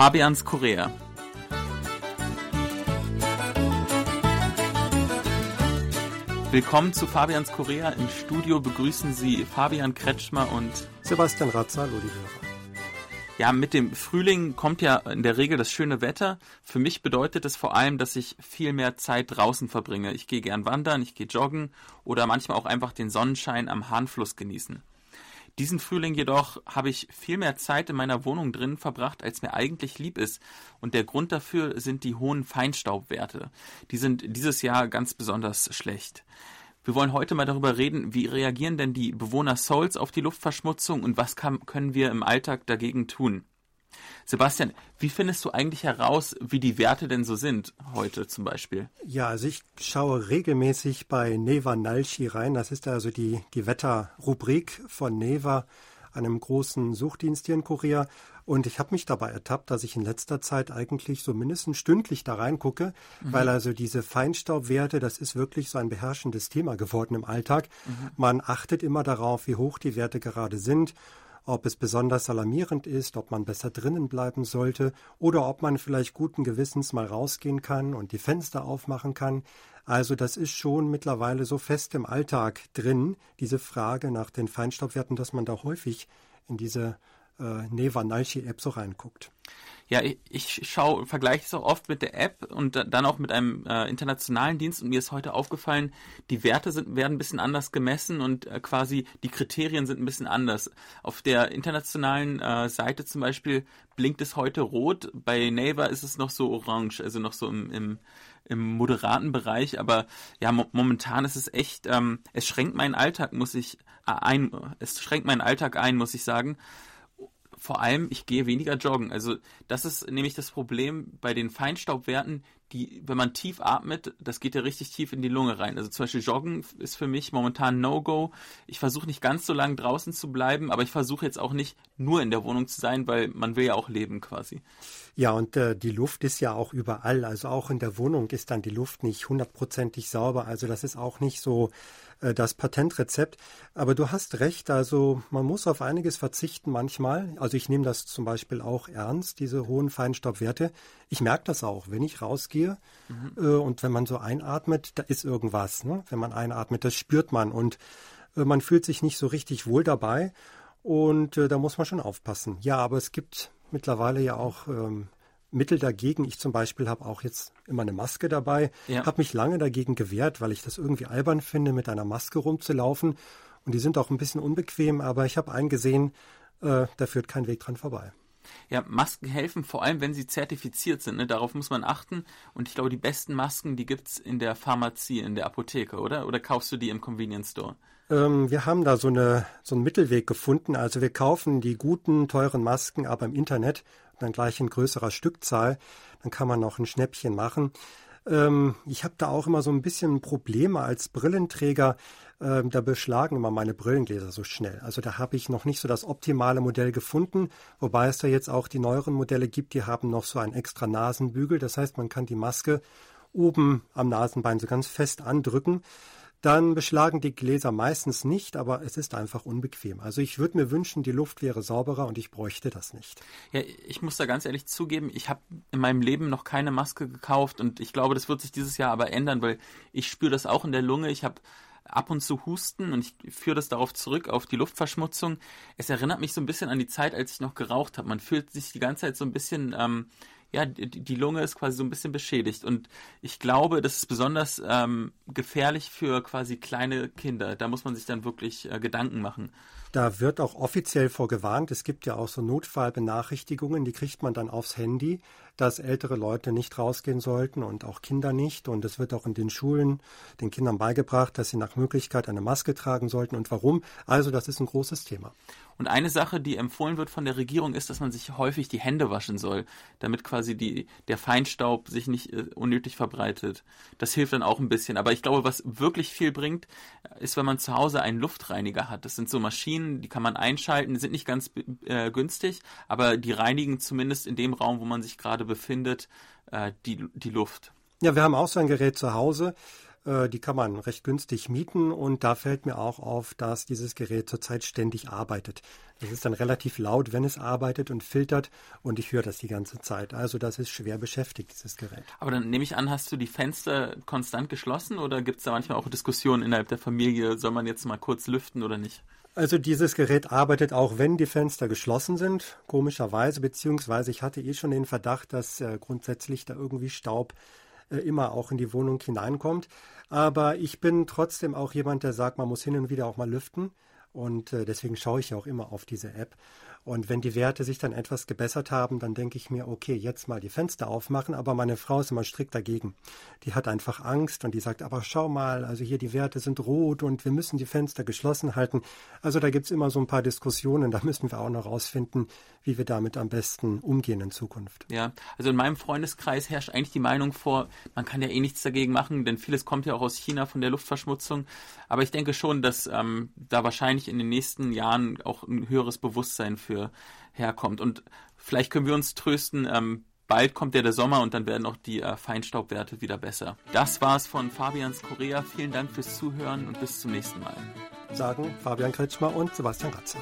Fabians Korea. Willkommen zu Fabians Korea. Im Studio begrüßen Sie Fabian Kretschmer und Sebastian Ratzer, hallo die Hörer. Ja, mit dem Frühling kommt ja in der Regel das schöne Wetter. Für mich bedeutet es vor allem, dass ich viel mehr Zeit draußen verbringe. Ich gehe gern wandern, ich gehe joggen oder manchmal auch einfach den Sonnenschein am Hahnfluss genießen. Diesen Frühling jedoch habe ich viel mehr Zeit in meiner Wohnung drin verbracht, als mir eigentlich lieb ist. Und der Grund dafür sind die hohen Feinstaubwerte. Die sind dieses Jahr ganz besonders schlecht. Wir wollen heute mal darüber reden, wie reagieren denn die Bewohner Souls auf die Luftverschmutzung und was kann, können wir im Alltag dagegen tun? Sebastian, wie findest du eigentlich heraus, wie die Werte denn so sind heute zum Beispiel? Ja, also ich schaue regelmäßig bei Neva Nalchi rein. Das ist also die, die Wetterrubrik von Neva, einem großen Suchdienst hier in Korea. Und ich habe mich dabei ertappt, dass ich in letzter Zeit eigentlich so mindestens stündlich da reingucke, mhm. weil also diese Feinstaubwerte, das ist wirklich so ein beherrschendes Thema geworden im Alltag. Mhm. Man achtet immer darauf, wie hoch die Werte gerade sind ob es besonders alarmierend ist, ob man besser drinnen bleiben sollte oder ob man vielleicht guten Gewissens mal rausgehen kann und die Fenster aufmachen kann. Also das ist schon mittlerweile so fest im Alltag drin, diese Frage nach den Feinstaubwerten, dass man da häufig in diese äh, Neva Nalchi App so reinguckt. Ja, ich, ich schaue, vergleiche es auch oft mit der App und dann auch mit einem äh, internationalen Dienst und mir ist heute aufgefallen, die Werte sind, werden ein bisschen anders gemessen und äh, quasi die Kriterien sind ein bisschen anders. Auf der internationalen äh, Seite zum Beispiel blinkt es heute rot, bei Naver ist es noch so orange, also noch so im, im, im moderaten Bereich, aber ja, mo momentan ist es echt, ähm, es schränkt meinen Alltag, muss ich äh, ein, es schränkt meinen Alltag ein, muss ich sagen vor allem, ich gehe weniger joggen. Also das ist nämlich das Problem bei den Feinstaubwerten, die, wenn man tief atmet, das geht ja richtig tief in die Lunge rein. Also zum Beispiel Joggen ist für mich momentan No-Go. Ich versuche nicht ganz so lange draußen zu bleiben, aber ich versuche jetzt auch nicht nur in der Wohnung zu sein, weil man will ja auch leben quasi. Ja, und äh, die Luft ist ja auch überall. Also auch in der Wohnung ist dann die Luft nicht hundertprozentig sauber. Also das ist auch nicht so äh, das Patentrezept. Aber du hast recht, also man muss auf einiges verzichten manchmal. Also ich nehme das zum Beispiel auch ernst, diese hohen Feinstaubwerte. Ich merke das auch, wenn ich rausgehe mhm. äh, und wenn man so einatmet, da ist irgendwas. Ne? Wenn man einatmet, das spürt man und äh, man fühlt sich nicht so richtig wohl dabei. Und äh, da muss man schon aufpassen. Ja, aber es gibt mittlerweile ja auch ähm, Mittel dagegen. Ich zum Beispiel habe auch jetzt immer eine Maske dabei, ja. habe mich lange dagegen gewehrt, weil ich das irgendwie albern finde, mit einer Maske rumzulaufen. Und die sind auch ein bisschen unbequem, aber ich habe eingesehen, äh, da führt kein Weg dran vorbei. Ja, Masken helfen, vor allem wenn sie zertifiziert sind. Ne? Darauf muss man achten. Und ich glaube, die besten Masken, die gibt es in der Pharmazie, in der Apotheke, oder? Oder kaufst du die im Convenience Store? Ähm, wir haben da so, eine, so einen Mittelweg gefunden. Also wir kaufen die guten, teuren Masken aber im Internet dann gleich in größerer Stückzahl. Dann kann man noch ein Schnäppchen machen. Ähm, ich habe da auch immer so ein bisschen Probleme als Brillenträger. Ähm, da beschlagen immer meine Brillengläser so schnell. Also da habe ich noch nicht so das optimale Modell gefunden, wobei es da jetzt auch die neueren Modelle gibt, die haben noch so einen extra Nasenbügel. Das heißt, man kann die Maske oben am Nasenbein so ganz fest andrücken dann beschlagen die Gläser meistens nicht, aber es ist einfach unbequem. Also ich würde mir wünschen, die Luft wäre sauberer und ich bräuchte das nicht. Ja, ich muss da ganz ehrlich zugeben, ich habe in meinem Leben noch keine Maske gekauft und ich glaube, das wird sich dieses Jahr aber ändern, weil ich spüre das auch in der Lunge. Ich habe ab und zu Husten und ich führe das darauf zurück, auf die Luftverschmutzung. Es erinnert mich so ein bisschen an die Zeit, als ich noch geraucht habe. Man fühlt sich die ganze Zeit so ein bisschen ähm, ja, die, Lunge ist quasi so ein bisschen beschädigt. Und ich glaube, das ist besonders ähm, gefährlich für quasi kleine Kinder. Da muss man sich dann wirklich äh, Gedanken machen. Da wird auch offiziell vorgewarnt. Es gibt ja auch so Notfallbenachrichtigungen, die kriegt man dann aufs Handy, dass ältere Leute nicht rausgehen sollten und auch Kinder nicht. Und es wird auch in den Schulen den Kindern beigebracht, dass sie nach Möglichkeit eine Maske tragen sollten und warum. Also das ist ein großes Thema. Und eine Sache, die empfohlen wird von der Regierung, ist, dass man sich häufig die Hände waschen soll, damit quasi die, der Feinstaub sich nicht äh, unnötig verbreitet. Das hilft dann auch ein bisschen. Aber ich glaube, was wirklich viel bringt, ist, wenn man zu Hause einen Luftreiniger hat. Das sind so Maschinen, die kann man einschalten, die sind nicht ganz äh, günstig, aber die reinigen zumindest in dem Raum, wo man sich gerade befindet, äh, die, die Luft. Ja, wir haben auch so ein Gerät zu Hause. Äh, die kann man recht günstig mieten und da fällt mir auch auf, dass dieses Gerät zurzeit ständig arbeitet. Das ist dann relativ laut, wenn es arbeitet und filtert und ich höre das die ganze Zeit. Also das ist schwer beschäftigt, dieses Gerät. Aber dann nehme ich an, hast du die Fenster konstant geschlossen oder gibt es da manchmal auch Diskussionen innerhalb der Familie, soll man jetzt mal kurz lüften oder nicht? Also dieses Gerät arbeitet auch, wenn die Fenster geschlossen sind, komischerweise, beziehungsweise ich hatte eh schon den Verdacht, dass äh, grundsätzlich da irgendwie Staub immer auch in die Wohnung hineinkommt. Aber ich bin trotzdem auch jemand, der sagt, man muss hin und wieder auch mal lüften. Und äh, deswegen schaue ich auch immer auf diese App. Und wenn die Werte sich dann etwas gebessert haben, dann denke ich mir, okay, jetzt mal die Fenster aufmachen. Aber meine Frau ist immer strikt dagegen. Die hat einfach Angst und die sagt, aber schau mal, also hier die Werte sind rot und wir müssen die Fenster geschlossen halten. Also da gibt's immer so ein paar Diskussionen. Da müssen wir auch noch rausfinden, wie wir damit am besten umgehen in Zukunft. Ja, also in meinem Freundeskreis herrscht eigentlich die Meinung vor, man kann ja eh nichts dagegen machen, denn vieles kommt ja auch aus China von der Luftverschmutzung. Aber ich denke schon, dass ähm, da wahrscheinlich in den nächsten Jahren auch ein höheres Bewusstsein für für herkommt. Und vielleicht können wir uns trösten, ähm, bald kommt ja der Sommer und dann werden auch die äh, Feinstaubwerte wieder besser. Das war's von Fabians Korea. Vielen Dank fürs Zuhören und bis zum nächsten Mal. Sagen Fabian Kretschmer und Sebastian Ratzer.